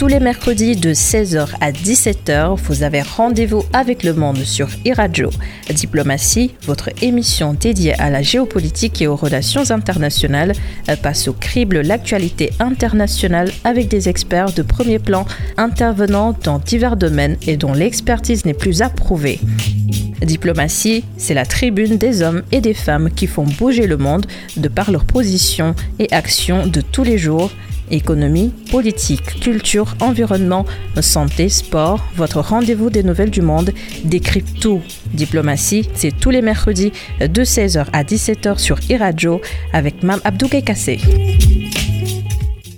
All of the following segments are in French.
Tous les mercredis de 16h à 17h, vous avez rendez-vous avec le monde sur iRadio. Diplomatie, votre émission dédiée à la géopolitique et aux relations internationales, passe au crible l'actualité internationale avec des experts de premier plan intervenant dans divers domaines et dont l'expertise n'est plus approuvée. Diplomatie, c'est la tribune des hommes et des femmes qui font bouger le monde de par leurs positions et actions de tous les jours Économie, politique, culture, environnement, santé, sport, votre rendez-vous des nouvelles du monde décrypte tout. Diplomatie, c'est tous les mercredis de 16h à 17h sur iRadio avec Mam Abdou Kassé.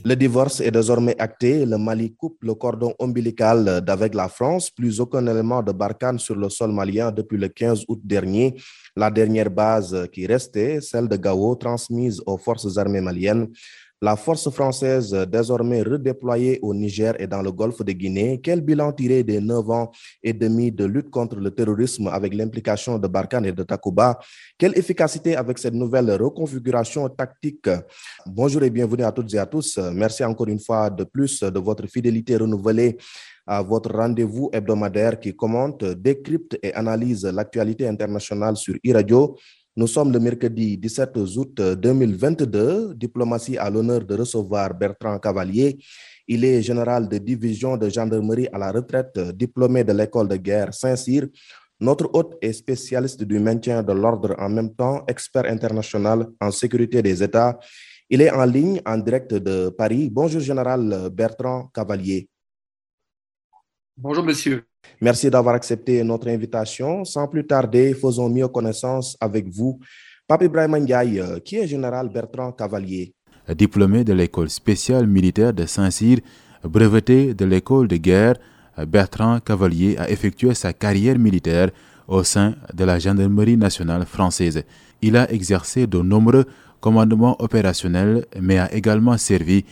Le divorce est désormais acté. Le Mali coupe le cordon ombilical d'avec la France. Plus aucun élément de Barkhane sur le sol malien depuis le 15 août dernier. La dernière base qui restait, celle de Gao, transmise aux forces armées maliennes, la force française, désormais redéployée au Niger et dans le golfe de Guinée, quel bilan tiré des neuf ans et demi de lutte contre le terrorisme avec l'implication de Barkhane et de Takuba? Quelle efficacité avec cette nouvelle reconfiguration tactique? Bonjour et bienvenue à toutes et à tous. Merci encore une fois de plus de votre fidélité renouvelée à votre rendez-vous hebdomadaire qui commente, décrypte et analyse l'actualité internationale sur e-radio nous sommes le mercredi 17 août 2022. Diplomatie à l'honneur de recevoir Bertrand Cavalier. Il est général de division de gendarmerie à la retraite, diplômé de l'école de guerre Saint-Cyr. Notre hôte est spécialiste du maintien de l'ordre en même temps, expert international en sécurité des États. Il est en ligne en direct de Paris. Bonjour, général Bertrand Cavalier. Bonjour, monsieur. Merci d'avoir accepté notre invitation. Sans plus tarder, faisons mieux connaissance avec vous. Pape Ibrahim Ndiaye, euh, qui est général Bertrand Cavalier Diplômé de l'école spéciale militaire de Saint-Cyr, breveté de l'école de guerre, Bertrand Cavalier a effectué sa carrière militaire au sein de la gendarmerie nationale française. Il a exercé de nombreux commandements opérationnels, mais a également servi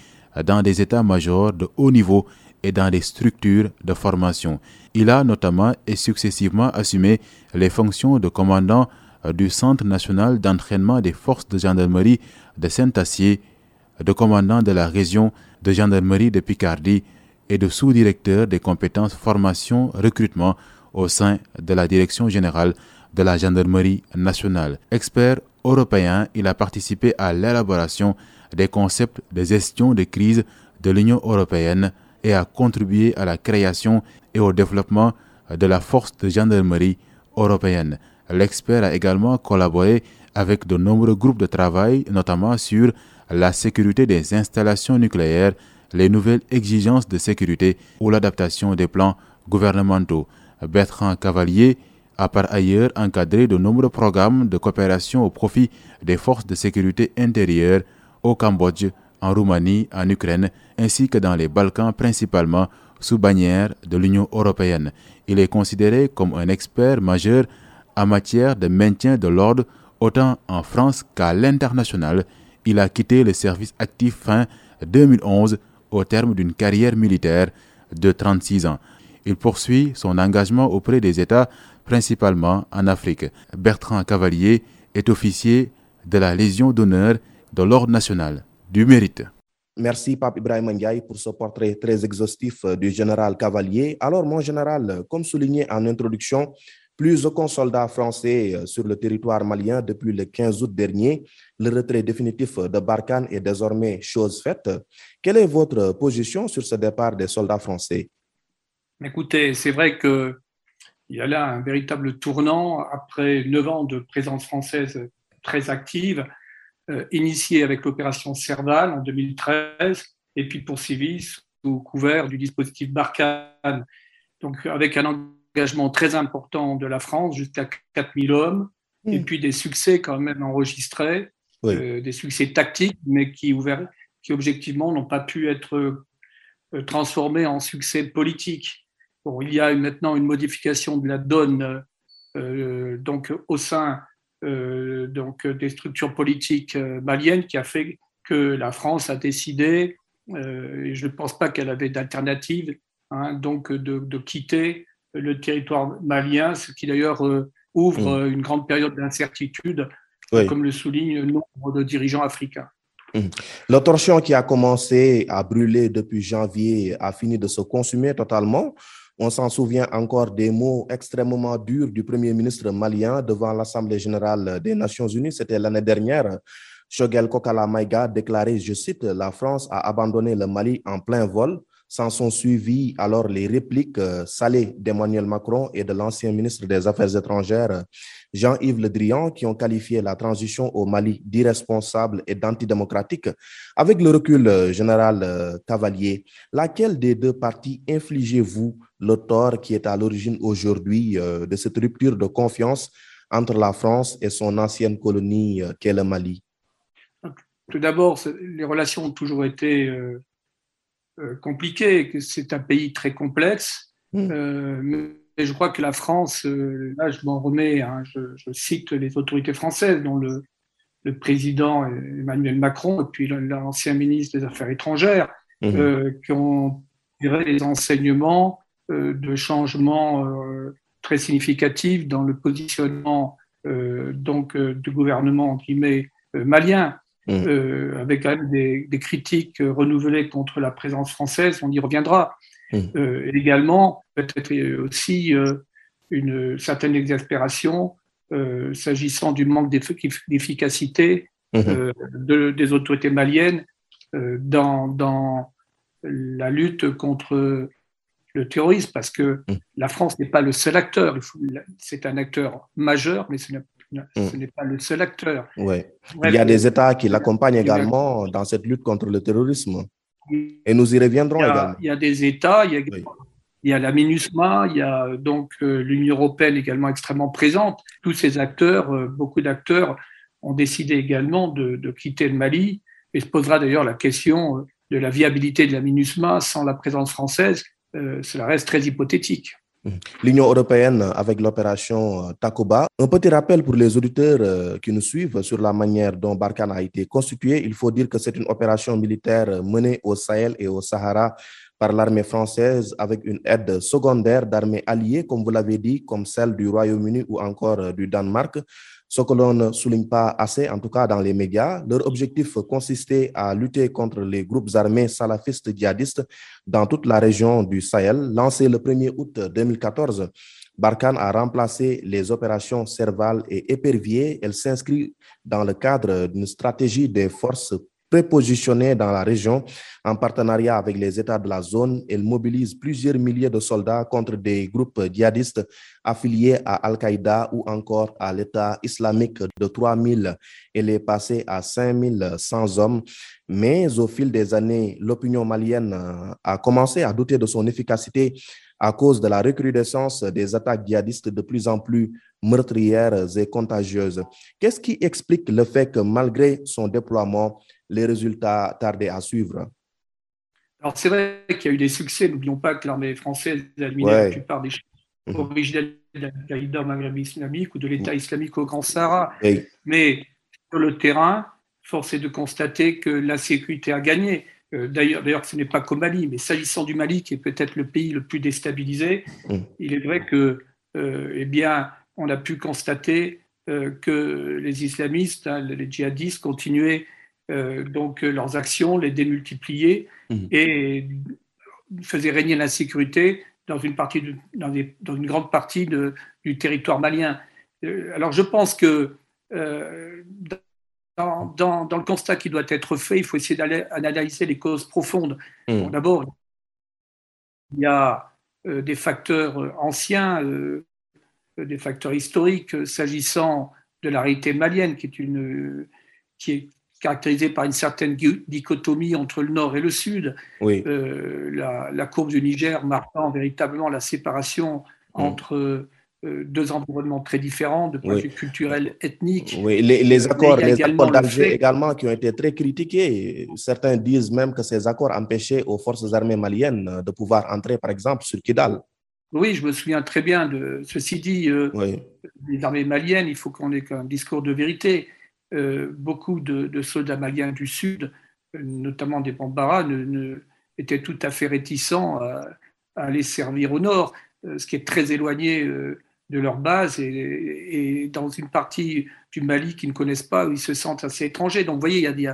dans des états-majors de haut niveau et dans des structures de formation. Il a notamment et successivement assumé les fonctions de commandant euh, du Centre national d'entraînement des forces de gendarmerie de Saint-Acier, de commandant de la région de gendarmerie de Picardie et de sous-directeur des compétences formation recrutement au sein de la direction générale de la gendarmerie nationale. Expert européen, il a participé à l'élaboration des concepts de gestion de crise de l'Union européenne et a contribué à la création et au développement de la force de gendarmerie européenne. L'expert a également collaboré avec de nombreux groupes de travail, notamment sur la sécurité des installations nucléaires, les nouvelles exigences de sécurité ou l'adaptation des plans gouvernementaux. Bertrand Cavalier a par ailleurs encadré de nombreux programmes de coopération au profit des forces de sécurité intérieure au Cambodge, en Roumanie, en Ukraine, ainsi que dans les Balkans principalement sous bannière de l'Union européenne. Il est considéré comme un expert majeur en matière de maintien de l'ordre autant en France qu'à l'international. Il a quitté le service actif fin 2011 au terme d'une carrière militaire de 36 ans. Il poursuit son engagement auprès des États, principalement en Afrique. Bertrand Cavalier est officier de la Légion d'honneur de l'Ordre national du mérite. Merci, Pape Ibrahim Ndiaye, pour ce portrait très exhaustif euh, du général Cavalier. Alors, mon général, comme souligné en introduction, plus aucun soldat français euh, sur le territoire malien depuis le 15 août dernier. Le retrait définitif de Barkhane est désormais chose faite. Quelle est votre position sur ce départ des soldats français? Écoutez, c'est vrai qu'il y a là un véritable tournant après neuf ans de présence française très active euh, initié avec l'opération Serval en 2013 et puis poursuivi sous couvert du dispositif Barkhane. Donc avec un engagement très important de la France, jusqu'à 4000 hommes, et puis des succès quand même enregistrés, euh, des succès tactiques, mais qui, qui objectivement n'ont pas pu être euh, transformés en succès politiques. Bon, il y a maintenant une modification de la donne donc au sein euh, donc, des structures politiques euh, maliennes qui a fait que la France a décidé, euh, et je ne pense pas qu'elle avait d'alternative, hein, donc de, quitter le territoire malien, ce qui d'ailleurs ouvre mm. une grande période d'incertitude, comme le souligne nombre de dirigeants africains. Mmh. Le torchon qui a commencé à brûler depuis janvier a fini de se consumer totalement. On s'en souvient encore des mots extrêmement durs du Premier ministre malien devant l'Assemblée générale des Nations unies. C'était l'année dernière. Shogel Kokala Maïga déclarait, je cite, La France a abandonné le Mali en plein vol. S'en sont suivis alors les répliques euh, salées d'Emmanuel Macron et de l'ancien ministre des Affaires étrangères Jean-Yves Le Drian qui ont qualifié la transition au Mali d'irresponsable et d'antidémocratique. Avec le recul euh, général euh, Cavalier, laquelle des deux parties infligez-vous le tort qui est à l'origine aujourd'hui de cette rupture de confiance entre la France et son ancienne colonie qu'est le Mali? Tout d'abord, les relations ont toujours été compliqué, que c'est un pays très complexe. Hmm. Euh, mais je crois que la France, euh, là je m'en remets, hein, je, cite les autorités françaises, dont le, le, président Emmanuel Macron et puis l'ancien ministre des Affaires étrangères, hmm. qui ont tiré les enseignements de changements très significatifs dans le positionnement donc, du gouvernement malien. Mm. Euh, avec quand même des, critiques renouvelées contre la présence française, on y reviendra. Mm. Euh, également, peut-être aussi euh, une certaine exaspération s'agissant du manque d'efficacité mm-hmm. des autorités maliennes dans, dans, la lutte contre le terrorisme, parce que la France n'est pas le seul acteur. C'est un acteur majeur, mais ce n'est ce mm. n'est pas le seul acteur. Ouais. Il y a des États qui l'accompagnent également dans cette lutte contre le terrorisme. Et nous y reviendrons il également. Il y a des États, il y a, il y a la MINUSMA, il y a donc euh, l'Union européenne également extrêmement présente. Tous ces acteurs, euh, beaucoup d'acteurs, ont décidé également de, de, quitter le Mali. Et se posera d'ailleurs la question euh, de la viabilité de la MINUSMA sans la présence française. cela reste très hypothétique. Mhm. L'Union européenne avec l'opération euh, Takuba. Un petit rappel pour les auditeurs euh, qui nous suivent sur la manière dont Barkhane a été constitué. Il faut dire que c'est une opération militaire menée au Sahel et au Sahara par l'armée française avec une aide secondaire d'armées alliées, comme vous l'avez dit, comme celle du Royaume-Uni ou encore euh, du Danemark ce que l'on ne souligne pas assez, en tout cas dans les médias. Leur objectif consistait à lutter contre les groupes armés salafistes djihadistes dans toute la région du Sahel. Lancé le 1er août 2014, Barkhane a remplacé les opérations Serval et Épervier. Elle s'inscrit dans le cadre d'une stratégie des forces prépositionnée dans la région en partenariat avec les États de la zone. Elle mobilise plusieurs milliers de soldats contre des groupes djihadistes affiliés à Al-Qaïda ou encore à l'État islamique de 3000. Elle est passée à 5100 hommes. Mais au fil des années, l'opinion malienne a commencé à douter de son efficacité à cause de la recrudescence des attaques djihadistes de plus en plus meurtrières et contagieuses. Qu'est-ce qui explique le fait que malgré son déploiement, les résultats tardaient à suivre. Alors, c'est vrai qu'il y a eu des succès. N'oublions pas que l'armée française a éliminé la plupart des mhm. originels de l'Al-Qaïda au Maghreb islamique ou de l'État islamique au Grand Sahara. Mais sur le terrain, force est de constater que l'insécurité a gagné. Euh, d'ailleurs, d'ailleurs, ce n'est pas qu'au Mali, mais s'agissant du Mali, qui est peut-être le pays le plus déstabilisé, mhm. il est vrai que, euh, eh bien, on a pu constater euh, que les islamistes, hein, les djihadistes, continuaient donc euh, leurs actions, les démultiplier mmh. et faisaient régner l'insécurité dans une, partie dans, dans, une grande partie de, du territoire malien. Euh, alors je pense que dans, dans, dans, le constat qui doit être fait, il faut essayer d'analyser les causes profondes. Mmh. D'abord, il y a des facteurs anciens, des facteurs historiques s'agissant de la réalité malienne, qui est, une, qui est caractérisée par une certaine dichotomie entre le nord et le sud. Oui. Euh, la, courbe du Niger marquant véritablement la séparation entre euh, deux environnements très différents de point de vue culturel, ethnique. Oui, les, accords, les accords d'Alger également qui ont été très critiqués. Certains disent même que ces accords empêchaient aux forces armées maliennes de pouvoir entrer, par exemple, sur Kidal. Oui, je me souviens très bien de ceci dit. Euh, les armées maliennes, il faut qu'on ait un discours de vérité. Euh, beaucoup de, soldats maliens du Sud, notamment des Bambara, étaient tout à fait réticents à, aller servir au Nord, euh, ce qui est très éloigné euh, de leur base et, dans une partie du Mali qu'ils ne connaissent pas, où ils se sentent assez étrangers. Donc, vous voyez, il y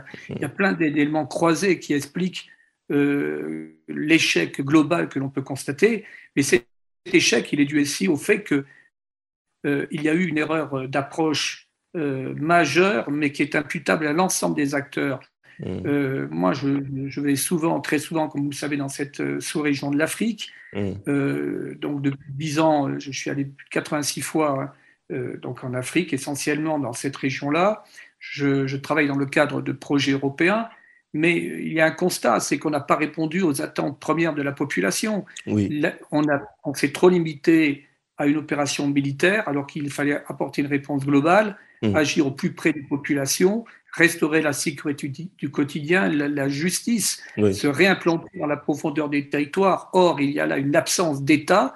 a, plein d'éléments croisés qui expliquent l'échec global que l'on peut constater. Mais cet échec, il est dû aussi au fait qu'il y a eu une erreur d'approche euh, majeure, mais qui est imputable à l'ensemble des acteurs. Mmh. moi, je, vais souvent, très souvent, comme vous le savez, dans cette sous-région de l'Afrique. Mmh. donc, depuis 10 ans, je suis allé plus de 86 fois donc en Afrique, essentiellement dans cette région-là. Je, je, travaille dans le cadre de projets européens mais il y a un constat, c'est qu'on n'a pas répondu aux attentes premières de la population. on, on s'est trop limité à une opération militaire alors qu'il fallait apporter une réponse globale, mmh. agir au plus près des populations, restaurer la sécurité du quotidien, la, justice, se réimplanter dans la profondeur des territoires. Or, il y a là une absence d'État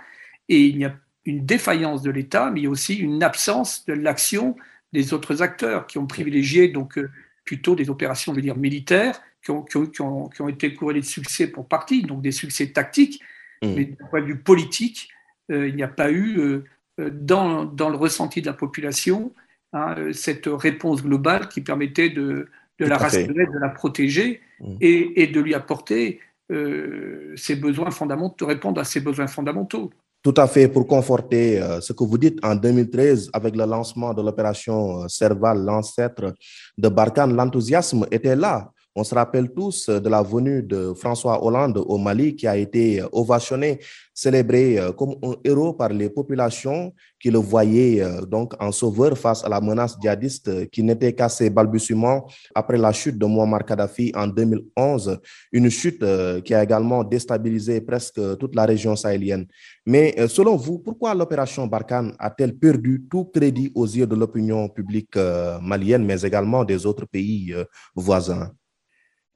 et il y a une défaillance de l'État, mais aussi une absence de l'action des autres acteurs qui ont privilégié donc euh, plutôt des opérations, je veux dire, militaires qui ont, qui ont, été couronnés de succès pour partie, donc des succès tactiques, mmh. mais d'un point de vue politique, euh, il n'y a pas eu, euh, dans, dans, le ressenti de la population, hein, cette réponse globale qui permettait de, de la rassurer, de la protéger mmh. et, et, de lui apporter euh, ses besoins fondamentaux, de répondre à ses besoins fondamentaux. Tout à fait, pour conforter ce que vous dites, en 2013, avec le lancement de l'opération Serval, l'ancêtre de Barkhane, l'enthousiasme était là. On se rappelle tous de la venue de François Hollande au Mali qui a été ovationné, célébré euh, comme un héros par les populations qui le voyaient euh, donc en sauveur face à la menace djihadiste qui n'était qu'à ses balbutiements après la chute de Muammar Kadhafi en 2011, une chute euh, qui a également déstabilisé presque toute la région sahélienne. Mais selon vous, pourquoi l'opération Barkhane a-t-elle perdu tout crédit aux yeux de l'opinion publique malienne, mais également des autres pays voisins?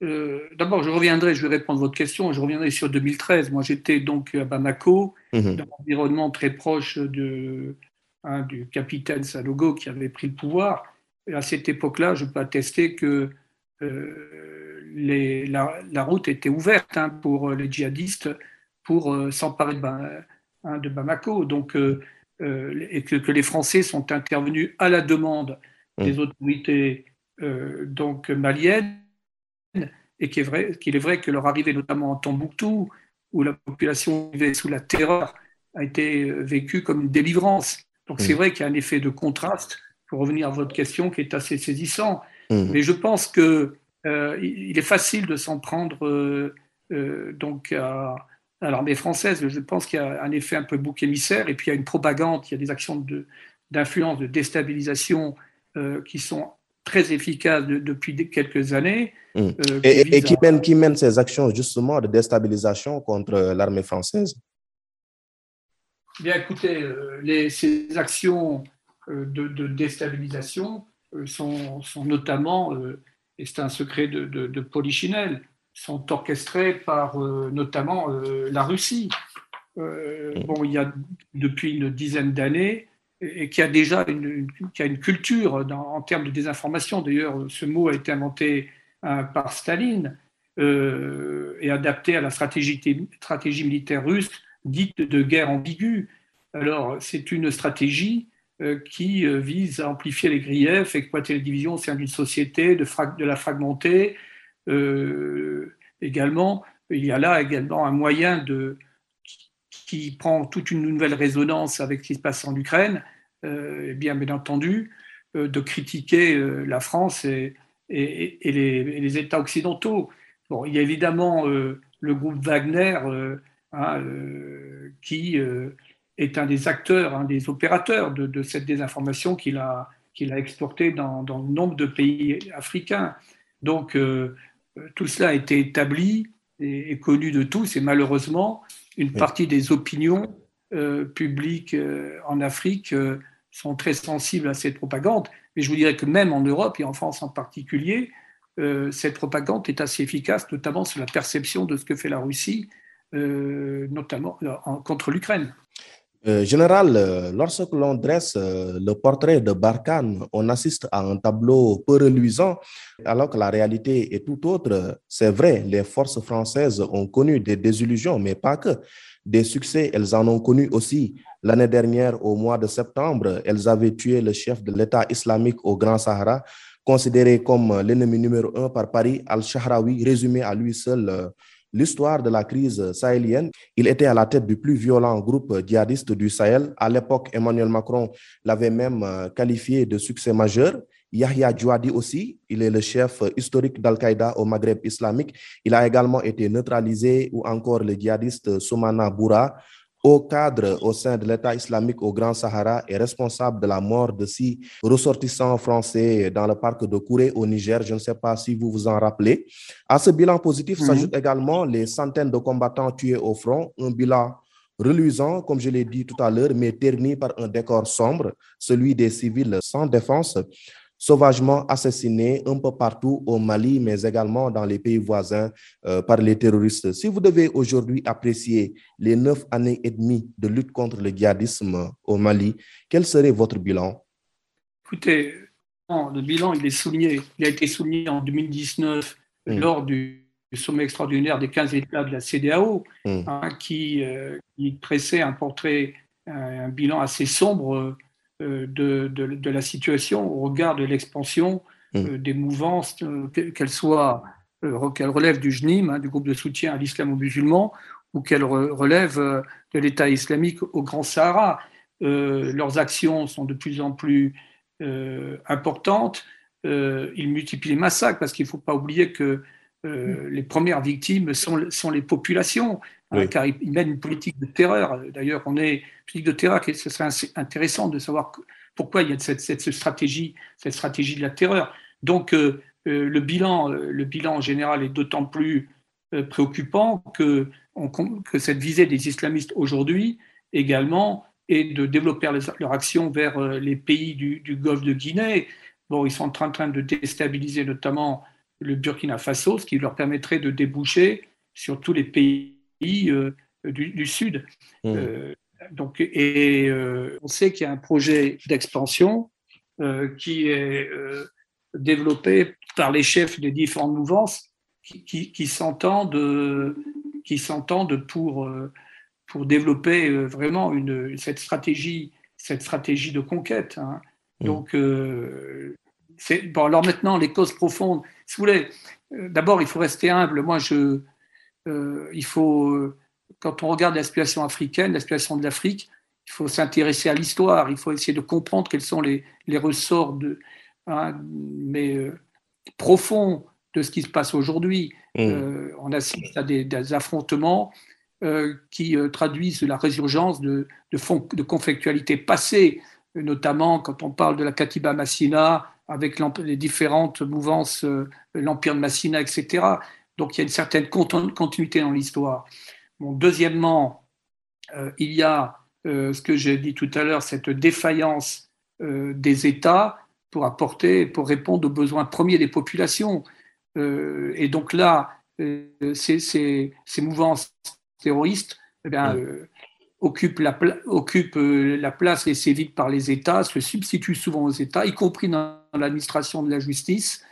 Euh, d'abord, je reviendrai, je vais répondre à votre question, je reviendrai sur 2013. Moi, j'étais donc à Bamako, mhm. dans un environnement très proche de, hein, du capitaine Salogo qui avait pris le pouvoir. Et à cette époque-là, je peux attester que euh, les, la, route était ouverte hein, pour les djihadistes pour euh, s'emparer de, hein, de, Bamako. Donc, et que, que, les Français sont intervenus à la demande des mhm. autorités donc maliennes et qu'il est, vrai, qu'il est vrai que leur arrivée, notamment en Tombouctou, où la population vivait sous la terreur, a été vécue comme une délivrance. Donc c'est mmh. vrai qu'il y a un effet de contraste, pour revenir à votre question, qui est assez saisissant. Mmh. Mais je pense que euh, il est facile de s'en prendre euh, euh, donc à, l'armée française. Je pense qu'il y a un effet un peu bouc émissaire, et puis il y a une propagande, il y a des actions de, d'influence, de déstabilisation qui sont très efficaces depuis quelques années. Mm. Euh, et, qui, mène, qui mène ces actions justement de déstabilisation contre l'armée française? Bien écoutez, euh, les, ces actions euh, de, déstabilisation sont, sont, notamment, et c'est un secret de, de, de, Polichinelle, sont orchestrées par notamment la Russie. Mm. Bon, il y a depuis une dizaine d'années, et qui a déjà une, qui a une culture en termes de désinformation. D'ailleurs, ce mot a été inventé euh, par Staline euh, et adapté à la stratégie, militaire russe dite de guerre ambiguë. Alors, c'est une stratégie euh, qui vise à amplifier les griefs, exploiter les divisions au sein d'une société, de la fragmenter. également, il y a là également un moyen de, qui prend toute une nouvelle résonance avec ce qui se passe en Ukraine, euh, bien, bien entendu, de critiquer la France et, les, États occidentaux. Bon, il y a évidemment euh, le groupe Wagner euh, hein, euh, qui est un des acteurs, un des opérateurs de, cette désinformation qu'il a, qu'il a exportée dans, dans, nombre de pays africains. Donc tout cela a été établi et, connu de tous et malheureusement une partie des opinions publiques en Afrique sont très sensibles à cette propagande. Mais je vous dirais que même en Europe et en France en particulier, euh, cette propagande est assez efficace, notamment sur la perception de ce que fait la Russie, euh, notamment euh, contre l'Ukraine. Général, lorsque l'on dresse le portrait de Barkhane, on assiste à un tableau peu reluisant, alors que la réalité est tout autre. C'est vrai, les forces françaises ont connu des désillusions, mais pas que. Des succès, elles en ont connu aussi. L'année dernière, au mois de septembre, elles avaient tué le chef de l'État islamique au Grand Sahara, considéré comme l'ennemi numéro un par Paris, Al-Shahraoui, résumé à lui seul euh, l'histoire de la crise sahélienne. Il était à la tête du plus violent groupe djihadiste du Sahel. À l'époque, Emmanuel Macron l'avait même euh, qualifié de succès majeur. Yahya Djouadi aussi, il est le chef historique d'Al-Qaïda au Maghreb islamique. Il a également été neutralisé ou encore le djihadiste Soumana Boura, au cadre au sein de l'État islamique au Grand Sahara est responsable de la mort de six ressortissants français dans le parc de Kouré au Niger. Je ne sais pas si vous vous en rappelez. À ce bilan positif mhm. s'ajoutent également les centaines de combattants tués au front, un bilan reluisant, comme je l'ai dit tout à l'heure, mais terni par un décor sombre, celui des civils sans défense sauvagement assassinés un peu partout au Mali, mais également dans les pays voisins euh, par les terroristes. Si vous devez aujourd'hui apprécier les neuf années et demie de lutte contre le djihadisme au Mali, quel serait votre bilan? Écoutez, le bilan, il est souligné. Il a été souligné en 2019 hmm. lors du sommet extraordinaire des 15 États de la CDAO, hmm. hein, qui, euh, qui, tressait un portrait, un bilan assez sombre euh, de, de, la situation au regard de l'expansion mm. euh, des mouvances, euh, qu'elles soient qu'elles relèvent du JNIM, hein, du groupe de soutien à l'islamo-musulman, ou qu'elles relèvent de l'État islamique au Grand Sahara. leurs actions sont de plus en plus importantes. ils multiplient les massacres parce qu'il ne faut pas oublier que les premières victimes sont, sont les populations. Hein, car il mène une politique de terreur. D'ailleurs, on est politique de terreur, ce serait intéressant de savoir pourquoi il y a cette, stratégie, cette stratégie de la terreur. Donc, euh, euh, le, bilan, euh, le bilan en général est d'autant plus préoccupant que, cette visée des islamistes aujourd'hui également est de développer leur action vers les pays du, Golfe de Guinée. Bon, ils sont en train de déstabiliser notamment le Burkina Faso, ce qui leur permettrait de déboucher sur tous les pays euh, du, Sud. Mmh. Euh, donc, et euh, on sait qu'il y a un projet d'expansion qui est développé par les chefs des différentes mouvances qui, qui, s'entendent qui s'entendent pour, pour développer vraiment une, cette, stratégie, cette stratégie de conquête. Hein. Mmh. Donc, bon, alors maintenant, les causes profondes, si vous voulez, d'abord, il faut rester humble. Moi, je, euh, il faut, euh, quand on regarde la situation africaine, la situation de l'Afrique, il faut s'intéresser à l'histoire, il faut essayer de comprendre quels sont les, ressorts de, hein, mais, euh, profonds de ce qui se passe aujourd'hui. Mmh. on assiste à des, affrontements qui traduisent la résurgence de, de, de conflictualités passées, notamment quand on parle de la Katiba Massina, avec les différentes mouvances, l'Empire de Massina, etc. Donc il y a une certaine continuité dans l'histoire. deuxièmement, euh, il y a euh, ce que j'ai dit tout à l'heure, cette défaillance euh, des États pour apporter, pour répondre aux besoins premiers des populations. et donc là, ces, ces, mouvances terroristes eh occupent, la, occupent la place laissée vide par les États, se substituent souvent aux États, y compris dans l'administration de la justice,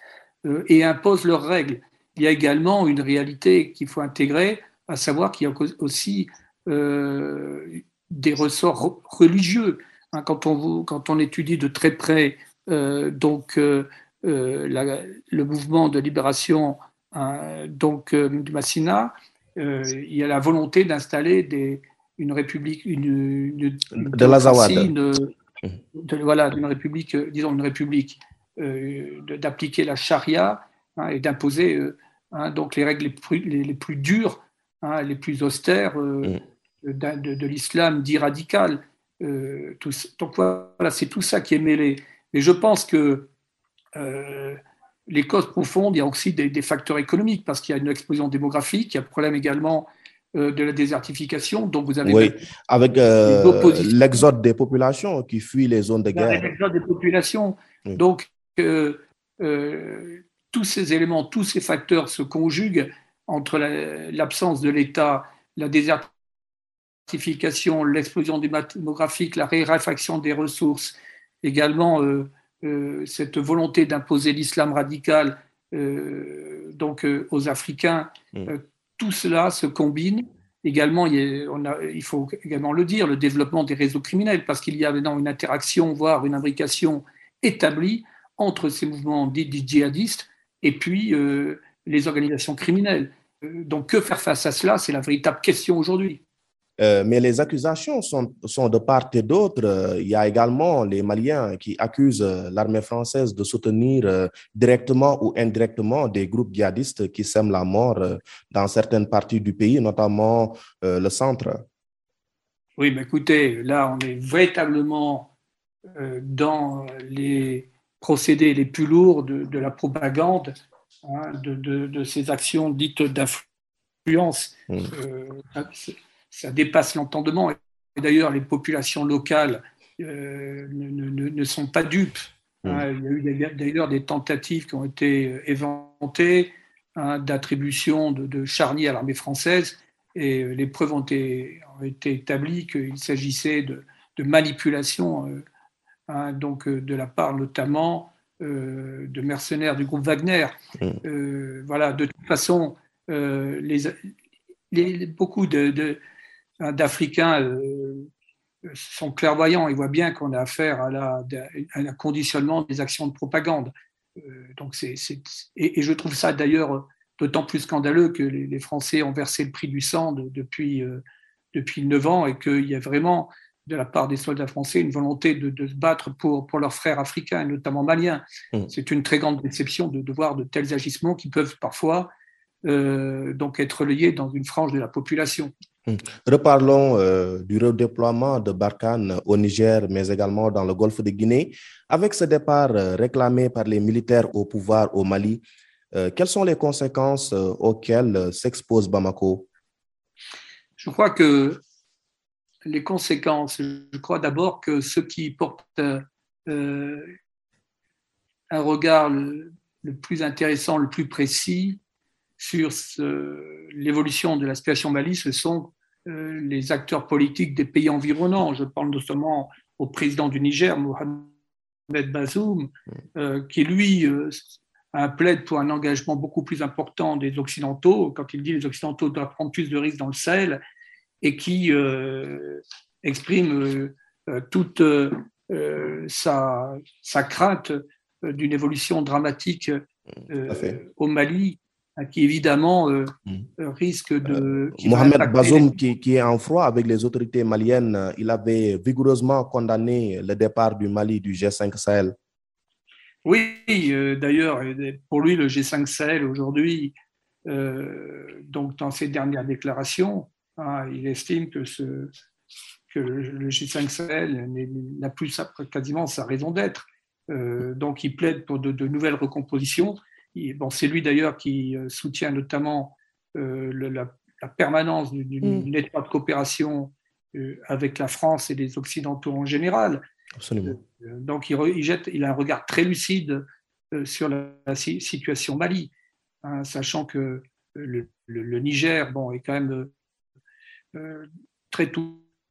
et imposent leurs règles il y a également une réalité qu'il faut intégrer, à savoir qu'il y a aussi euh, des ressorts religieux. Hein, quand, on, quand, on, étudie de très près euh, donc, euh, le mouvement de libération hein, donc, du Massina, il y a la volonté d'installer une république, une, de l'Azawad. voilà, d'une république, disons une république, d'appliquer la charia Hein, et d'imposer euh, hein, donc les règles les plus, les, plus dures, hein, les plus austères euh, mm. de, l'islam dit radical. Euh, tout, donc voilà, c'est tout ça qui est mêlé. Mais je pense que les causes profondes, il y a aussi des, facteurs économiques, parce qu'il y a une explosion démographique, il y a le problème également de la désertification. Donc vous avez oui, avec l'exode des populations qui fuient les zones de guerre. L'exode des populations. Donc tous ces éléments, tous ces facteurs se conjuguent entre l'absence de l'État, la désertification l'explosion démographique, la raréfaction des ressources, également cette volonté d'imposer l'islam radical donc, aux Africains, mm. tout cela se combine Également, il, faut également le dire, le développement des réseaux criminels, parce qu'il y a maintenant une interaction, voire une imbrication établie entre ces mouvements dits djihadistes et puis euh, les organisations criminelles. Euh, donc, que faire face à cela? C'est la véritable question aujourd'hui. Euh, mais les accusations sont, sont de part et d'autre. Il y a également les Maliens qui accusent l'armée française de soutenir euh, directement ou indirectement des groupes djihadistes qui sèment la mort euh, dans certaines parties du pays, notamment le centre. Oui, mais écoutez, là, on est véritablement dans les procédés les plus lourds de, la propagande, hein, de, de, ces actions dites d'influence. Mmh ça dépasse l'entendement. Et d'ailleurs, les populations locales euh, ne, sont pas dupes. Hein. Il y a eu d'ailleurs des tentatives qui ont été éventées hein, d'attribution de, charniers à l'armée française, et les preuves ont été, établies qu'il s'agissait de, manipulation, euh, hein, donc euh, de la part notamment de mercenaires du groupe Wagner. voilà, de toute façon, les, beaucoup de, d'Africains euh, sont clairvoyants, ils voient bien qu'on a affaire à, la, un conditionnement des actions de propagande. Euh, donc c'est, et, je trouve ça d'ailleurs d'autant plus scandaleux que les, Français ont versé le prix du sang depuis, euh, depuis 9 ans et qu'il y a vraiment, de la part des soldats français, une volonté de, se battre pour, pour leurs frères africains, notamment maliens. Mmh. C'est une très grande déception de, de, voir de tels agissements qui peuvent parfois donc être relayés dans une frange de la population. Hmm. Reparlons euh, du redéploiement de Barkhane au Niger, mais également dans le golfe de Guinée. Avec ce départ euh, réclamé par les militaires au pouvoir au Mali, euh, quelles sont les conséquences auxquelles s'expose Bamako? Je crois que les conséquences, je crois d'abord que ceux qui portent un regard le, plus intéressant, le plus précis, sur l'évolution de la situation Mali, ce sont euh, les acteurs politiques des pays environnants. Je parle notamment au président du Niger, Mohamed Bazoum, euh, qui lui euh, plaide pour un engagement beaucoup plus important des Occidentaux, quand il dit les Occidentaux doivent prendre plus de risques dans le Sahel, et qui exprime toute sa, sa, crainte d'une évolution dramatique au Mali Hein, qui évidemment euh, euh, risque de... Euh, Mohamed Bazoum, qui, qui, est en froid avec les autorités maliennes, il avait vigoureusement condamné le départ du Mali du G5 Sahel. Oui, d'ailleurs, pour lui, le G5 Sahel aujourd'hui, donc dans ses dernières déclarations, hein, il estime que, ce, que le G5 Sahel n'a plus quasiment sa raison d'être. donc il plaide pour de nouvelles recompositions Bon, c'est lui d'ailleurs qui euh, soutient notamment euh, la, permanence d'une mm. étroite coopération euh, avec la France et les Occidentaux en général. Absolument. donc il, jette, il a un regard très lucide sur la, situation Mali, hein, sachant que le, Niger bon, est quand même très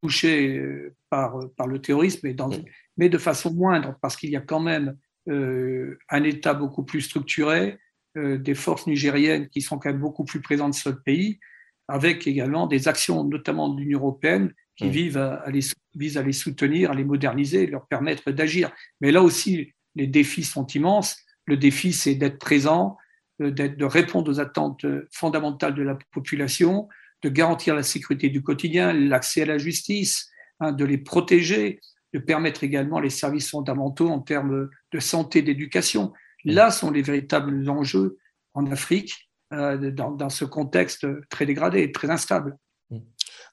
touché par, par le terrorisme, mais, dans, mm. mais de façon moindre, parce qu'il y a quand même euh, un État beaucoup plus structuré, euh, des forces nigériennes qui sont quand même beaucoup plus présentes sur le pays, avec également des actions, notamment de l'Union européenne, qui mmh. visent, à les, visent à les soutenir, à les moderniser, leur permettre d'agir. Mais là aussi, les défis sont immenses. Le défi, c'est d'être présent, euh, de répondre aux attentes fondamentales de la population, de garantir la sécurité du quotidien, l'accès à la justice, hein, de les protéger, de permettre également les services fondamentaux en termes de santé, d'éducation. Là sont les véritables enjeux en Afrique euh, dans, ce contexte très dégradé, très instable.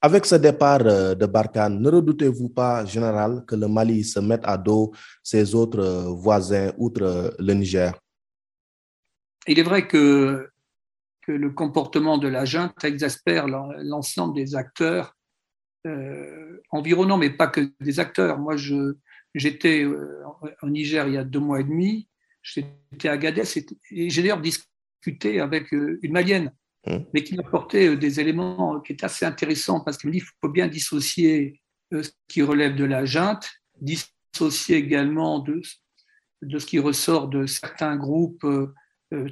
Avec ce départ euh, de Barkhane, ne redoutez-vous pas, général, que le Mali se mette à dos ses autres euh, voisins outre le Niger? Il est vrai que, que le comportement de la junte exaspère l'ensemble des acteurs euh, environnants, mais pas que des acteurs. Moi, j'étais euh, au Niger il y a deux mois et demi, j'étais à Gadez et j'ai d'ailleurs discuté avec euh, une malienne mmh. mais qui m'apportait des éléments qui étaient assez intéressants parce qu'il me dit qu'il faut bien dissocier ce qui relève de la junte, dissocier également de, de ce qui ressort de certains groupes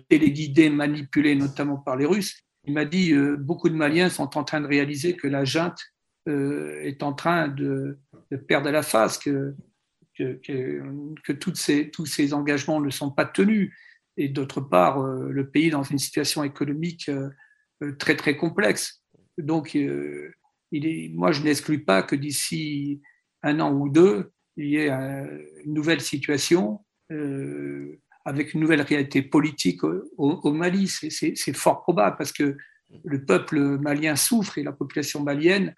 téléguidés, manipulés notamment par les Russes. Il m'a dit beaucoup de Maliens sont en train de réaliser que la junte est en train de, perdre la face, que que, toutes ces, tous ces engagements ne sont pas tenus. Et d'autre part, euh, le pays est dans une situation économique euh, euh, très très complexe. Donc, moi, je n'exclus pas que d'ici un an ou deux, il y ait une nouvelle situation avec une nouvelle réalité politique au, Mali. C'est fort probable parce que le peuple malien souffre et la population malienne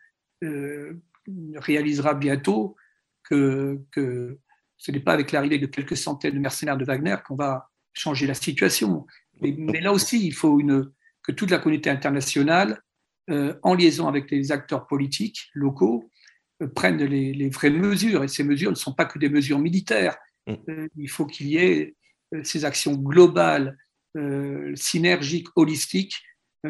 réalisera bientôt que, ce n'est pas avec l'arrivée de quelques centaines de mercenaires de Wagner qu'on va changer la situation. Mais, là aussi, il faut une, que toute la communauté internationale, euh, en liaison avec les acteurs politiques locaux, euh, prenne les, vraies mesures. Et ces mesures ne sont pas que des mesures militaires. Mm. Euh, il faut qu'il y ait ces actions globales, synergiques, holistiques,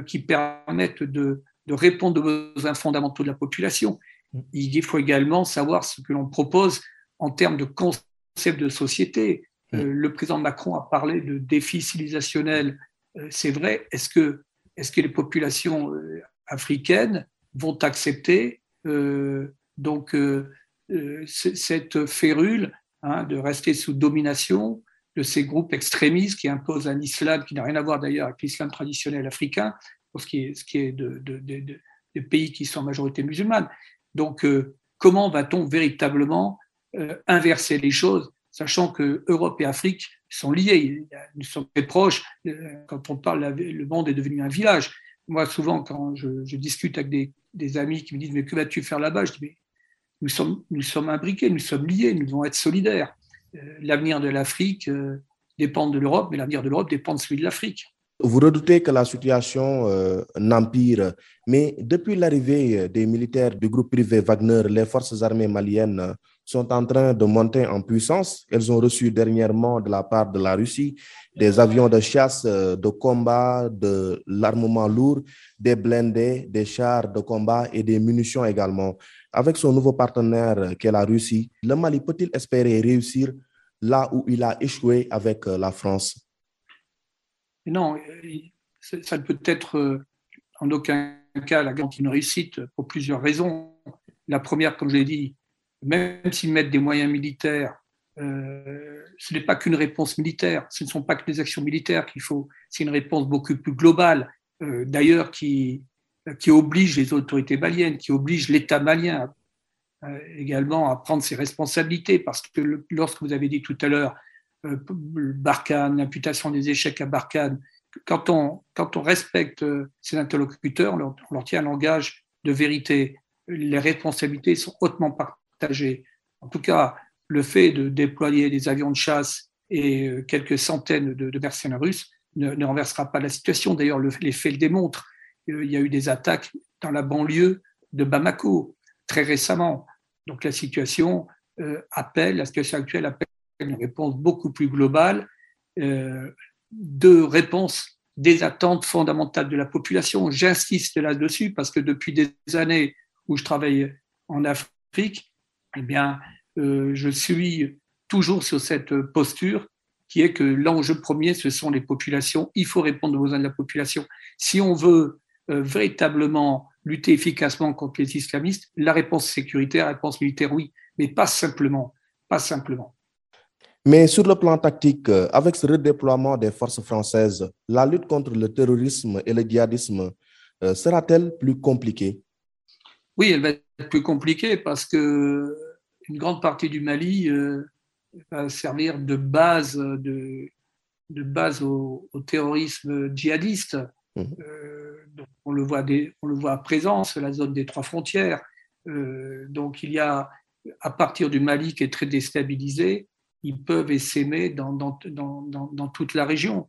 qui permettent de, de répondre aux besoins fondamentaux de la population. Il faut également savoir ce que l'on propose en termes de concept de société. Euh, le président Macron a parlé de défis civilisationnels. Euh, c'est vrai. Est-ce que, est que les populations euh, africaines vont accepter donc cette férule hein, de rester sous domination de ces groupes extrémistes qui imposent un islam qui n'a rien à voir d'ailleurs avec l'islam traditionnel africain, pour ce qui est, ce qui est de, de pays qui sont en majorité musulmanes. Donc, euh, comment va-t-on véritablement euh, inverser les choses, sachant que Europe et Afrique sont liés, nous sommes très proches. Euh, quand on parle, le monde est devenu un village. Moi, souvent, quand je, discute avec des, amis qui me disent Mais que vas-tu faire là-bas? Je dis Mais nous sommes, nous sommes imbriqués, nous sommes liés, nous devons être solidaires. L'avenir de l'Afrique dépend de l'Europe, mais l'avenir de l'Europe dépend de celui de l'Afrique. Vous redoutez que la situation euh, n'empire, mais depuis l'arrivée des militaires du groupe privé Wagner, les forces armées maliennes sont en train de monter en puissance. Elles ont reçu dernièrement de la part de la Russie des avions de chasse, euh, de combat, de l'armement lourd, des blindés, des chars de combat et des munitions également. Avec son nouveau partenaire qui est la Russie, le Mali peut-il espérer réussir là où il a échoué avec euh, la France? Non, ça ne peut être euh, en aucun cas la garantie de réussite pour plusieurs raisons. La première, comme je l'ai dit, même s'ils mettent des moyens militaires, euh, ce n'est pas qu'une réponse militaire, ce ne sont pas que des actions militaires qu'il faut, c'est une réponse beaucoup plus globale, d'ailleurs qui, qui oblige les autorités maliennes, qui oblige l'État malien également à prendre ses responsabilités, parce que lorsque vous avez dit tout à l'heure, euh, l'imputation des échecs à Barkhane, quand on, quand on respecte euh, ses interlocuteurs, on leur, tient un langage de vérité. Les responsabilités sont hautement partagées. En tout cas, le fait de déployer des avions de chasse et euh, quelques centaines de, mercenaires russes ne, renversera pas la situation. D'ailleurs, les faits le démontrent. Il y a eu des attaques dans la banlieue de Bamako très récemment. Donc la situation appelle, la situation actuelle appelle une réponse beaucoup plus globale euh, de réponse des attentes fondamentales de la population. J'insiste là-dessus parce que depuis des années où je travaille en Afrique, eh bien, euh, je suis toujours sur cette posture qui est que l'enjeu premier, ce sont les populations. Il faut répondre aux besoins de la population. Si on veut euh, véritablement lutter efficacement contre les islamistes, la réponse sécuritaire, la réponse militaire, oui, mais pas simplement, pas simplement. Mais sur le plan tactique, euh, avec ce redéploiement des forces françaises, la lutte contre le terrorisme et le djihadisme euh, sera-t-elle plus compliquée? Oui, elle va être plus compliquée parce que une grande partie du Mali euh, va servir de base, de, de base au, terrorisme djihadiste. Mmh. on, le voit on le voit à présent, c'est la zone des trois frontières. donc il y a, à partir du Mali qui est très déstabilisé, ils peuvent essaimer dans, toute la région.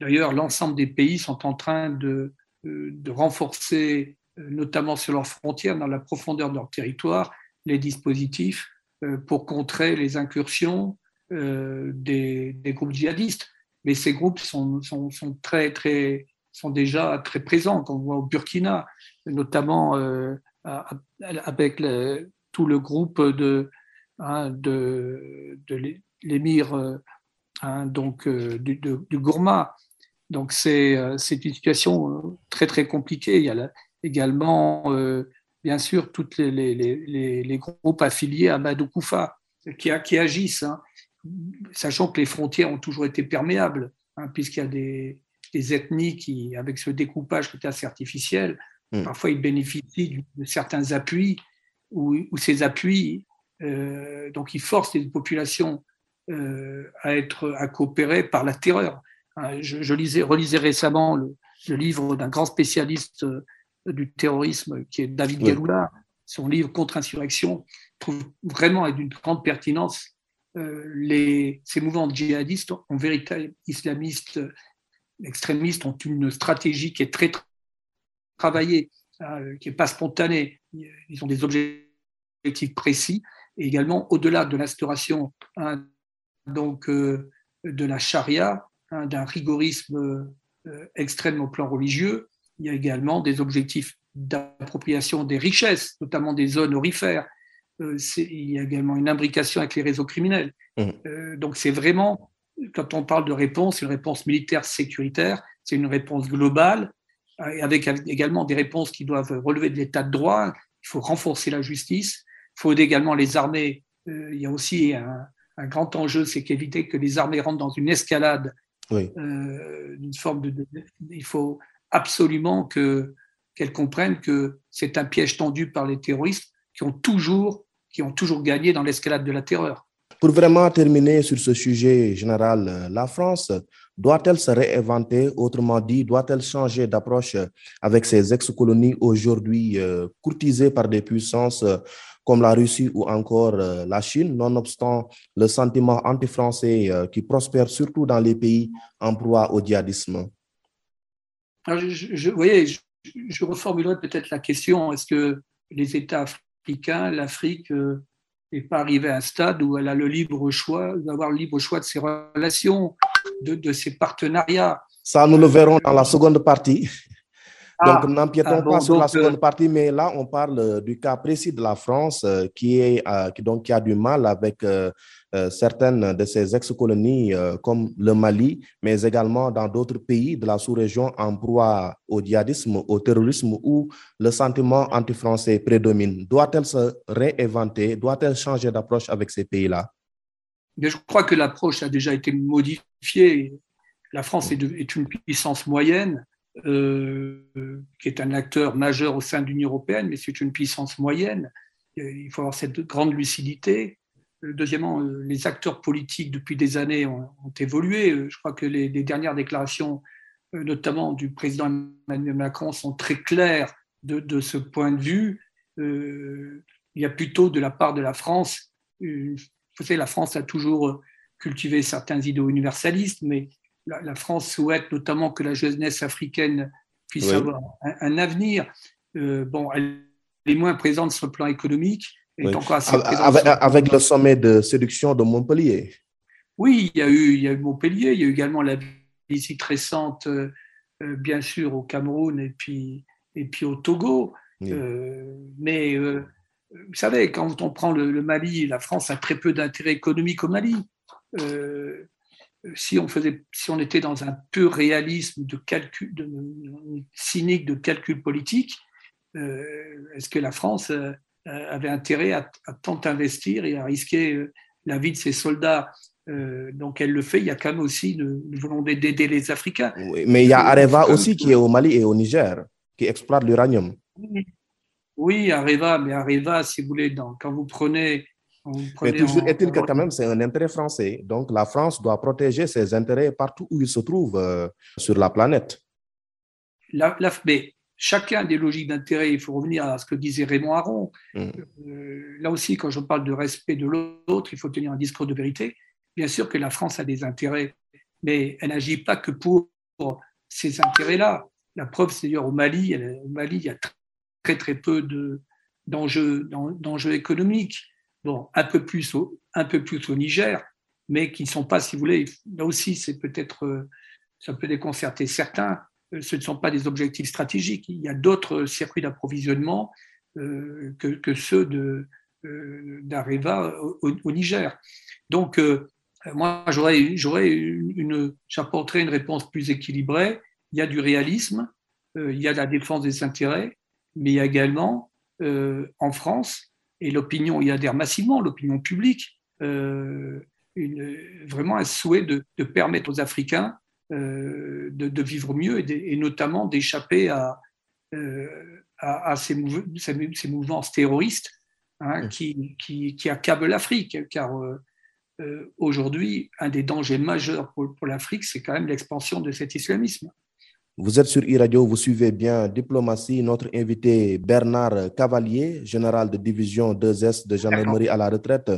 D'ailleurs, l'ensemble des pays sont en train de, euh, renforcer, euh, notamment sur leurs frontières, dans la profondeur de leur territoire, les dispositifs euh, pour contrer les incursions des, groupes djihadistes. Mais ces groupes sont, sont, très, très sont déjà très présents. Quand on voit au Burkina, notamment avec tout le groupe de, hein, de, l'émir hein, donc du, du, Gourma. Donc c'est une situation très très compliquée. Il y a également bien sûr tous les, les, groupes affiliés à Madou Koufa qui, agissent, hein. sachant que les frontières ont toujours été perméables, puisqu'il y a des, des, ethnies qui, avec ce découpage qui est assez artificiel, hmm. parfois ils bénéficient de certains appuis, ou, ces appuis, euh, donc ils forcent les populations euh, à, être, à coopérer par la terreur. Hein, je, lisais, relisais récemment le, le livre d'un grand spécialiste euh, du terrorisme, qui est David Galoula, son livre Contre-insurrection, trouve vraiment et d'une grande pertinence euh, les, ces mouvements djihadistes, en vérité islamistes, extrémistes, ont une stratégie qui est très travaillée, euh, qui n'est pas spontanée. Ils ont des objectifs précis et également au-delà de l'instauration hein, donc euh, de la charia, hein, d'un rigorisme extrême au plan religieux, il y a également des objectifs d'appropriation des richesses, notamment des zones orifères. Euh, il y a également une imbrication avec les réseaux criminels. Mmh. Euh, donc c'est vraiment, quand on parle de réponse, une réponse militaire sécuritaire, c'est une réponse globale, euh, avec également des réponses qui doivent relever de l'état de droit. Il faut renforcer la justice. Il faut également les armées. il y a aussi un, grand enjeu, c'est qu'éviter que les armées rentrent dans une escalade, oui. une forme de, il faut absolument que, qu'elles comprennent que c'est un piège tendu par les terroristes qui ont toujours, qui ont toujours gagné dans l'escalade de la terreur. Pour vraiment terminer sur ce sujet général, la France doit-elle se réinventer? Autrement dit, doit-elle changer d'approche avec ses ex-colonies aujourd'hui euh, courtisées par des puissances euh, comme la Russie ou encore euh, la Chine, nonobstant le sentiment anti-français qui prospère surtout dans les pays en proie au djihadisme. Je, je, je, reformulerai peut-être la question. Est-ce que les États africains, l'Afrique, euh, pas arrivée à un stade où elle a le libre choix, d'avoir le libre choix de ses relations, de, de ses partenariats Ça, nous le verrons dans la seconde partie. Ah, donc, n'empiétons ah, pas sur la seconde euh, partie, mais là, on parle du cas précis de la France euh, qui, est, qui, donc, qui a du mal avec euh, certaines de ces ex-colonies euh, comme le Mali, mais également dans d'autres pays de la sous-région en proie au djihadisme, au terrorisme où le sentiment anti-français prédomine. Doit-elle se réinventer? Doit-elle changer d'approche avec ces pays-là? Je crois que l'approche a déjà été modifiée. La France est, est une puissance moyenne. Euh, qui est un acteur majeur au sein de l'Union européenne, mais c'est une puissance moyenne. Il faut avoir cette grande lucidité. Deuxièmement, euh, les acteurs politiques depuis des années ont, évolué. Euh, je crois que les, dernières déclarations, euh, notamment du président Emmanuel Macron, sont très claires de, ce point de vue. il y a plutôt de la part de la France, vous savez, la France a toujours cultivé certains idéaux universalistes, mais la, France souhaite notamment que la jeunesse africaine puisse avoir un, avenir. bon, elle est moins présente sur le plan économique, avec, le sommet de séduction de Montpellier. Oui, il y a eu, il y a eu Montpellier, il y a eu également la visite récente, euh, euh, bien sûr, au Cameroun et puis, et puis au Togo. Euh, mais vous savez, quand on prend le, Mali, la France a très peu d'intérêt économique au Mali. si on faisait, si on était dans un peu réalisme de calcul, de, cynique de calcul politique, est-ce que la France avait intérêt à, tant investir et à risquer euh, la vie de ses soldats. Euh, donc elle le fait. Il y a quand même aussi une, volonté d'aider les Africains. mais il y a Areva aussi qui est au Mali et au Niger, qui exploite l'uranium. Oui, Areva, mais Areva, si vous voulez, quand vous prenez mais toujours est-il que quand même c'est un intérêt français. Donc la France doit protéger ses intérêts partout où il se trouve sur la planète. La, la, mais chacun des logiques d'intérêt, il faut revenir à ce que disait Raymond Aron. Mm. Euh, là aussi, quand je parle de respect de l'autre, il faut tenir un discours de vérité. Bien sûr que la France a des intérêts, mais elle n'agit pas que pour ces intérêts-là. La preuve, c'est d'ailleurs au Mali, au Mali, il y a très très peu d'enjeux économiques. Bon, un peu plus au, un peu plus au Niger, mais qui ne sont pas, si vous voulez, là aussi, c'est peut-être, euh, ça peut déconcerter certains, ce ne sont pas des objectifs stratégiques. Il y a d'autres circuits d'approvisionnement que, que, ceux d'Areva au, Niger. Donc, moi, j'aurais, une, une réponse plus équilibrée. Il y a du réalisme, il y a la défense des intérêts, mais il y a également en France, et l'opinion y adhère massivement, l'opinion publique, vraiment un souhait de, de permettre aux Africains euh, de, vivre mieux et, notamment d'échapper à, euh, à, ces, ces, mouvements terroristes hein, qui, qui, qui, accablent l'Afrique. Car euh, aujourd'hui, un des dangers majeurs pour, pour l'Afrique, c'est quand même l'expansion de cet islamisme. Vous êtes sur e-radio, vous suivez bien Diplomatie. Notre invité Bernard Cavalier, général de division 2S de gendarmerie à la retraite,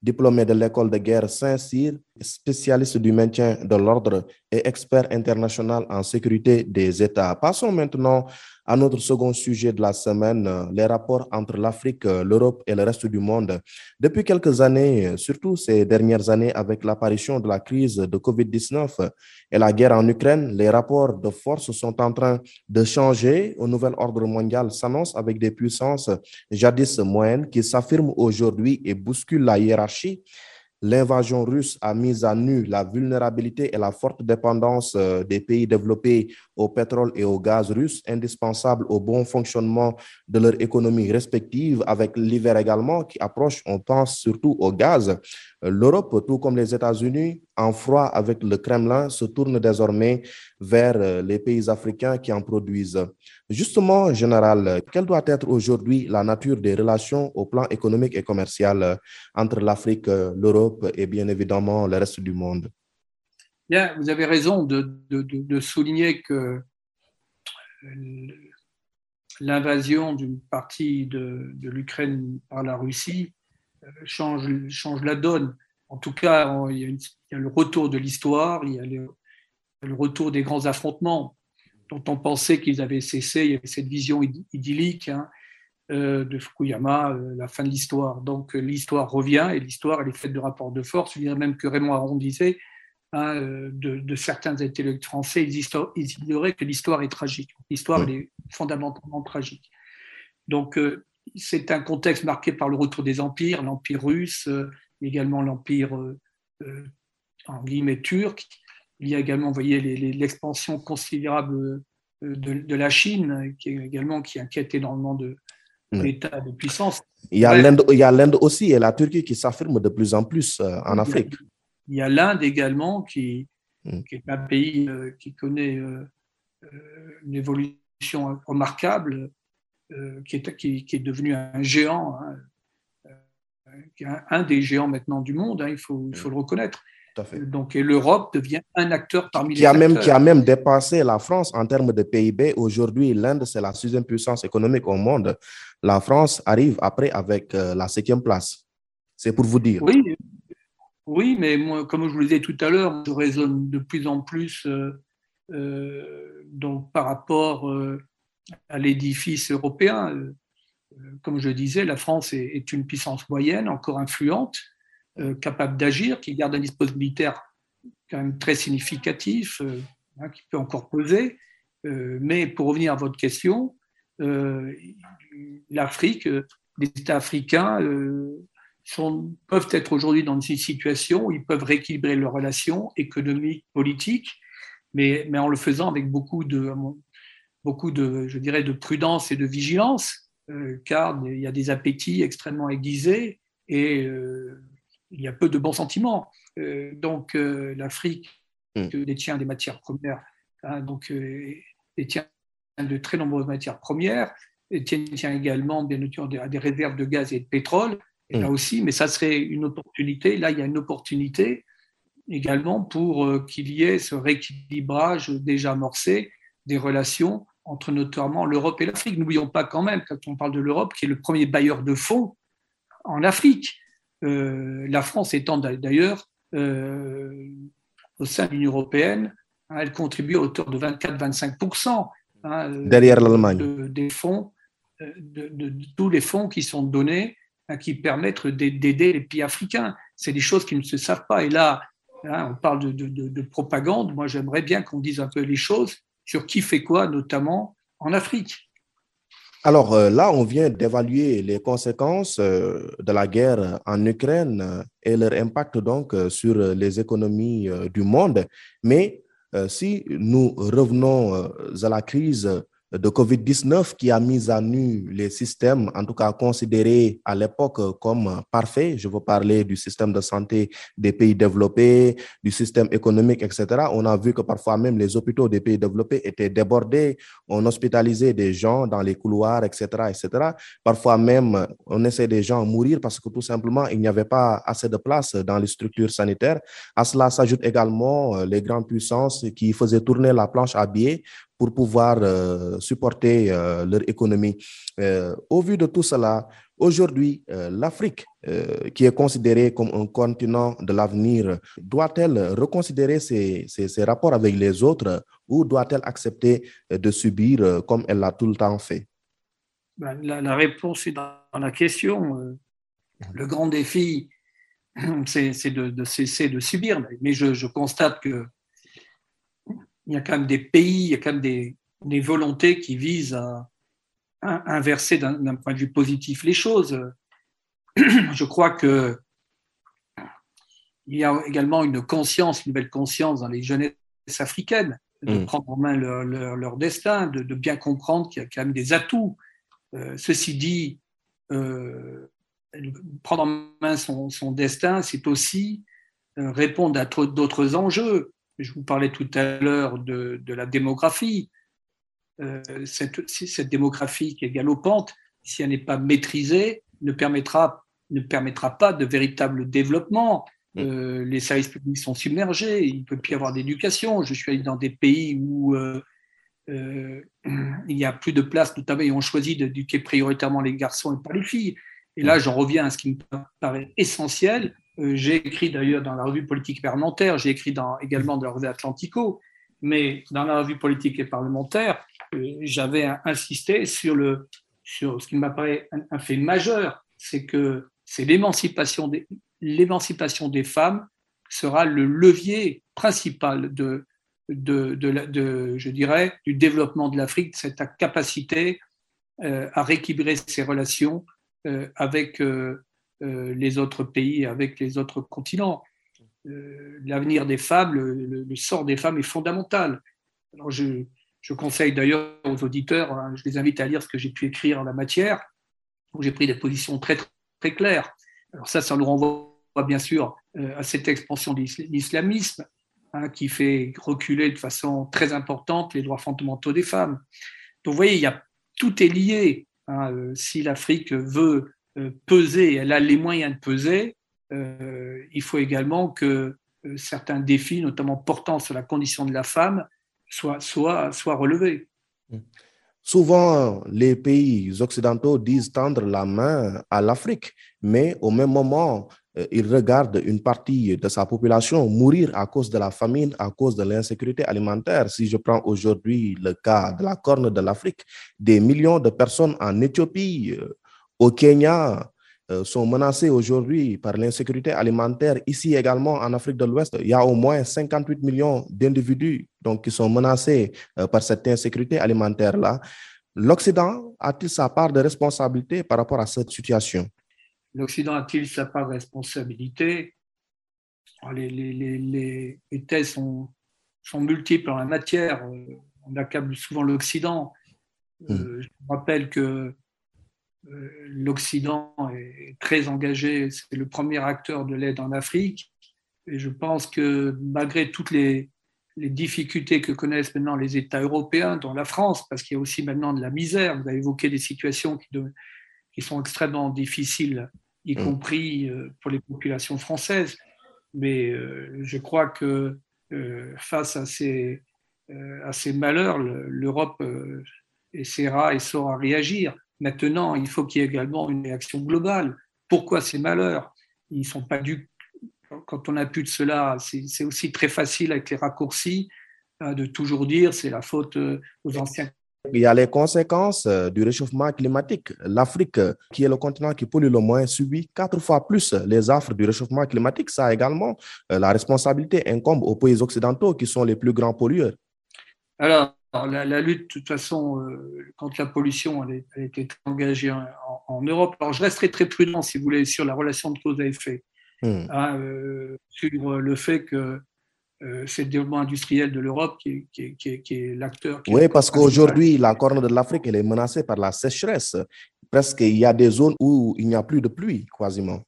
diplômé de l'école de guerre Saint-Cyr, spécialiste du maintien de l'ordre et expert international en sécurité des États. Passons maintenant à notre second sujet de la semaine, les rapports entre l'Afrique, l'Europe et le reste du monde. Depuis quelques années, surtout ces dernières années avec l'apparition de la crise de COVID-19 et la guerre en Ukraine, les rapports de force sont en train de changer. Un nouvel ordre mondial s'annonce avec des puissances jadis moyennes qui s'affirment aujourd'hui et bousculent la hiérarchie L'invasion russe a mis à nu la vulnérabilité et la forte dépendance euh, des pays développés au pétrole et au gaz russe, indispensables au bon fonctionnement de leur économie respective, avec l'hiver également qui approche, on pense surtout au gaz. L'Europe, tout comme les États-Unis, en froid avec le Kremlin, se tourne désormais vers euh, les pays africains qui en produisent. Justement, Général, quelle doit être aujourd'hui la nature des relations au plan économique et commercial euh, entre l'Afrique, euh, l'Europe et bien évidemment le reste du monde? Bien, vous avez raison de, souligner que l'invasion d'une partie de, l'Ukraine par la Russie change, change la donne. En tout cas, il y a, le retour de l'histoire, il y a le, retour des grands affrontements dont on pensait qu'ils avaient cessé. Il y avait cette vision idyllique hein, euh, de Fukuyama, euh, la fin de l'histoire. Donc euh, l'histoire revient et l'histoire, elle est faite de rapports de force. Je dirais même que Raymond Aron disait hein, de, certains intellectuels français, ils, ignoraient que l'histoire est tragique. L'histoire, elle est fondamentalement tragique. Donc c'est un contexte marqué par le retour des empires, l'empire russe, également l'empire en guillemets turc. Il y a également, vous voyez, l'expansion considérable de, la Chine, qui est également qui inquiète énormément de, l'état de puissance. Il y a l'Inde aussi et la Turquie qui s'affirment de plus en plus en Afrique. Il y a l'Inde également qui, mm. qui, est un pays qui connaît une évolution remarquable euh, qui, est, qui, est, devenu un géant, hein, euh, un, des géants maintenant du monde, hein, il, faut, il, faut, le reconnaître. Donc, l'Europe devient un acteur parmi qui les a Même, qui a même dépassé la France en termes de PIB. Aujourd'hui, l'Inde, c'est la sixième puissance économique au monde. La France arrive après avec euh, la septième place. C'est pour vous dire. Oui, oui mais moi, comme je vous le disais tout à l'heure, je raisonne de plus en plus donc, par rapport à l'édifice européen. Euh, comme je disais, la France est, une puissance moyenne, encore influente, euh, capable d'agir, qui garde un dispositif militaire quand même très significatif, euh, hein, qui peut encore peser. mais pour revenir à votre question, l'Afrique, les États africains peuvent être aujourd'hui dans une situation où ils peuvent rééquilibrer leurs relations économiques, politiques, mais, en le faisant avec beaucoup de, beaucoup de, je dirais, de prudence et de vigilance, euh, car il y a des appétits extrêmement aiguisés et euh, il y a peu de bons sentiments. Euh, donc l'Afrique mm. détient des matières premières, hein, donc détient de très nombreuses matières premières, détient également bien des, des réserves de gaz et de pétrole. Et là mm. aussi, mais ça serait une opportunité. Là, il y a une opportunité également pour qu'il y ait ce rééquilibrage déjà amorcé des relations entre notamment l'Europe et l'Afrique. N'oublions pas quand même, quand on parle de l'Europe, qui est le premier bailleur de fonds en Afrique. Euh, la France étant d'ailleurs euh, au sein de l'Union européenne, hein, elle contribue à hauteur de 24-25% hein, derrière l'Allemagne des fonds, euh, de, tous les fonds qui sont donnés, hein, qui permettent d'aider les pays africains. C'est des choses qui ne se savent pas. Et là, on parle de, propagande. Moi, j'aimerais bien qu'on dise un peu les choses sur qui fait quoi, notamment en Afrique. Alors euh, là, on vient d'évaluer les conséquences euh, de la guerre en Ukraine et leur impact donc sur les économies du monde. Mais si nous revenons à la crise de COVID-19 qui a mis à nu les systèmes, en tout cas considérés à l'époque comme parfaits. Je veux parler du système de santé des pays développés, du système économique, etc. On a vu que parfois même les hôpitaux des pays développés étaient débordés. On hospitalisait des gens dans les couloirs, etc., etc. Parfois même, on laissait des gens mourir parce que tout simplement, il n'y avait pas assez de place dans les structures sanitaires. À cela s'ajoutent également les grandes puissances qui faisaient tourner la planche à billets pour pouvoir euh, supporter euh, leur économie. Euh, au vu de tout cela, aujourd'hui, l'Afrique, qui est considérée comme un continent de l'avenir, doit-elle reconsidérer ses, rapports avec les autres ou doit-elle accepter de subir comme elle l'a tout le temps fait? Ben, la, réponse est dans la question. Le grand défi, c'est de, cesser de subir. Mais je constate que il y a quand même des pays, il y a quand même des, volontés qui visent à, inverser d'un point de vue positif les choses. Je crois que il y a également une conscience, une nouvelle conscience dans les jeunesses africaines de mm. prendre en main leur, destin, de, bien comprendre qu'il y a quand même des atouts. Euh, ceci dit, euh, prendre en main son, destin, c'est aussi euh, répondre à d'autres enjeux. Je vous parlais tout à l'heure de, la démographie. Euh, cette, cette, démographie qui est galopante, si elle n'est pas maîtrisée, ne permettra, ne permettra pas de véritable développement. Mm. Euh, les services publics sont submergés, il ne peut plus y avoir d'éducation. Je suis allé dans des pays où euh, il n'y a plus de place, notamment ils ont choisi d'éduquer prioritairement les garçons et pas les filles. Et là, mm. j'en reviens à ce qui me paraît essentiel, j'ai écrit d'ailleurs dans la revue politique parlementaire, j'ai écrit également dans la revue Atlantico, mais dans la revue politique et parlementaire, euh, j'avais insisté sur, le, sur ce qui m'apparaît un, fait majeur, c'est que c'est l'émancipation des, l'émancipation des femmes sera le levier principal de, de, de, je dirais, du développement de l'Afrique, cette capacité euh, à rééquilibrer ses relations avec euh, les autres pays avec les autres continents. Euh, l'avenir des femmes, le, sort des femmes est fondamental. Alors je, conseille d'ailleurs aux auditeurs, hein, je les invite à lire ce que j'ai pu écrire en la matière, où j'ai pris des positions très, très claires. Alors ça, ça nous renvoie bien sûr euh, à cette expansion de l'islamisme hein, qui fait reculer de façon très importante les droits fondamentaux des femmes. Donc vous voyez, il y a, tout est lié. Hein, si l'Afrique veut euh, peser, elle a les moyens de peser, euh, il faut également que euh, certains défis, notamment portant sur la condition de la femme, soient, soient, soient relevés. Souvent, les pays occidentaux disent tendre la main à l'Afrique, mais au même moment, ils regardent une partie de sa population mourir à cause de la famine, à cause de l'insécurité alimentaire. Si je prends aujourd'hui le cas de la corne de l'Afrique, des millions de personnes en Éthiopie, au Kenya euh, sont menacés aujourd'hui par l'insécurité alimentaire. Ici également, en Afrique de l'Ouest, il y a au moins 58 millions d'individus donc, qui sont menacés euh, par cette insécurité alimentaire-là. L'Occident a-t-il sa part de responsabilité par rapport à cette situation? L'Occident a-t-il sa part de responsabilité? Les, les, les, thèses sont, sont, multiples en la matière. Euh, on accable souvent l'Occident. Hmm. Je me rappelle que l'Occident est très engagé, c'est le premier acteur de l'aide en Afrique. Et je pense que malgré toutes les, difficultés que connaissent maintenant les États européens, dont la France, parce qu'il y a aussi maintenant de la misère, vous avez évoqué des situations qui, qui sont extrêmement difficiles, y mm. compris euh, pour les populations françaises. Mais euh, je crois que face à ces, à ces malheurs, l'Europe essaiera et saura réagir. Maintenant, il faut qu'il y ait également une réaction globale. Pourquoi ces malheurs? Ils ne sont pas dus. Quand on a plus de cela, c'est aussi très facile avec les raccourcis hein, de toujours dire c'est la faute euh, aux anciens. Il y a les conséquences euh, du réchauffement climatique. L'Afrique, qui est le continent qui pollue le moins, subit quatre fois plus les affres du réchauffement climatique. Ça également, euh, la responsabilité incombe aux pays occidentaux qui sont les plus grands pollueurs. Alors, la, lutte, de toute façon, euh, contre la pollution, elle, a été engagée en, Europe. Alors, je resterai très prudent, si vous voulez, sur la relation de cause à effet, hmm. hein, euh, sur le fait que euh, c'est le développement industriel de l'Europe qui, est l'acteur. Oui, parce qu'aujourd'hui, la corne de l'Afrique, elle est menacée par la sécheresse. Presque, il y a des zones où il n'y a plus de pluie, quasiment.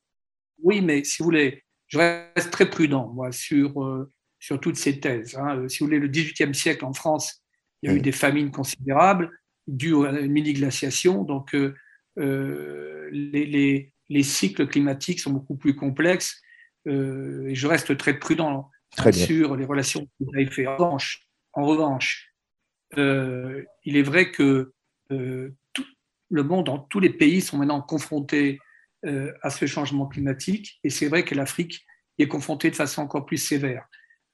Oui, mais si vous voulez, je reste très prudent, moi, sur, sur toutes ces thèses. Hein. Si vous voulez, le XVIIIe siècle en France, il y a eu mm. des famines considérables dues à une mini-glaciation. Donc, euh, euh, les, cycles climatiques sont beaucoup plus complexes. Euh, et je reste très prudent sur les relations que vous avez fait. En revanche, en revanche il est vrai que tout le monde, dans tous les pays, sont maintenant confrontés à ce changement climatique. Et c'est vrai que l'Afrique est confrontée de façon encore plus sévère.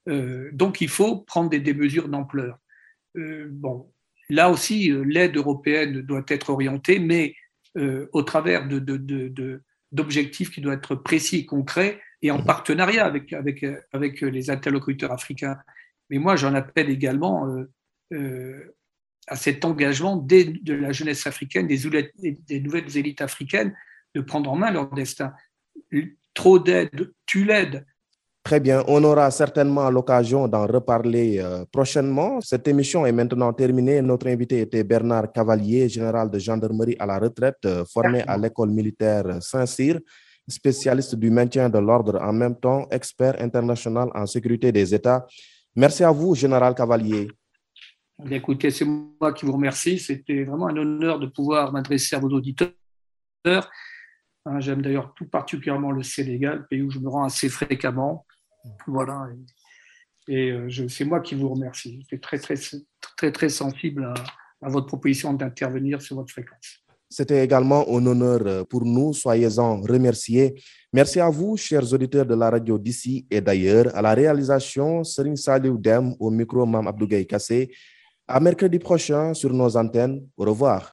donc, il faut prendre des mesures d'ampleur. Euh, bon, là aussi, euh, l'aide européenne doit être orientée, mais euh, au travers d'objectifs qui doivent être précis et concrets et en partenariat avec, avec, avec les interlocuteurs africains. Mais moi, j'en appelle également à cet engagement de la jeunesse africaine, des, des, nouvelles élites africaines, de prendre en main leur destin. Trop d'aide tu l'aides, Très bien, on aura certainement l'occasion d'en reparler euh, prochainement. Cette émission est maintenant terminée. Notre invité était Bernard Cavalier, général de gendarmerie à la retraite, euh, formé à l'école militaire Saint-Cyr, spécialiste du maintien de l'ordre, en même temps expert international en sécurité des États. Merci à vous, général Cavalier. Écoutez, c'est moi qui vous remercie. C'était vraiment un honneur de pouvoir m'adresser à vos auditeurs. Hein, j'aime d'ailleurs tout particulièrement le Sénégal, pays où je me rends assez fréquemment. Voilà. Et, euh, c'est moi qui vous remercie. J'étais très, très, très, très sensible à, votre proposition d'intervenir sur votre fréquence. C'était également un honneur pour nous. Soyez-en remerciés. Merci à vous, chers auditeurs de la radio d'ici et d'ailleurs. À la réalisation, Serine Saliou Dem, au micro, Mam Abdougaï Kassé. À mercredi prochain sur nos antennes. Au revoir.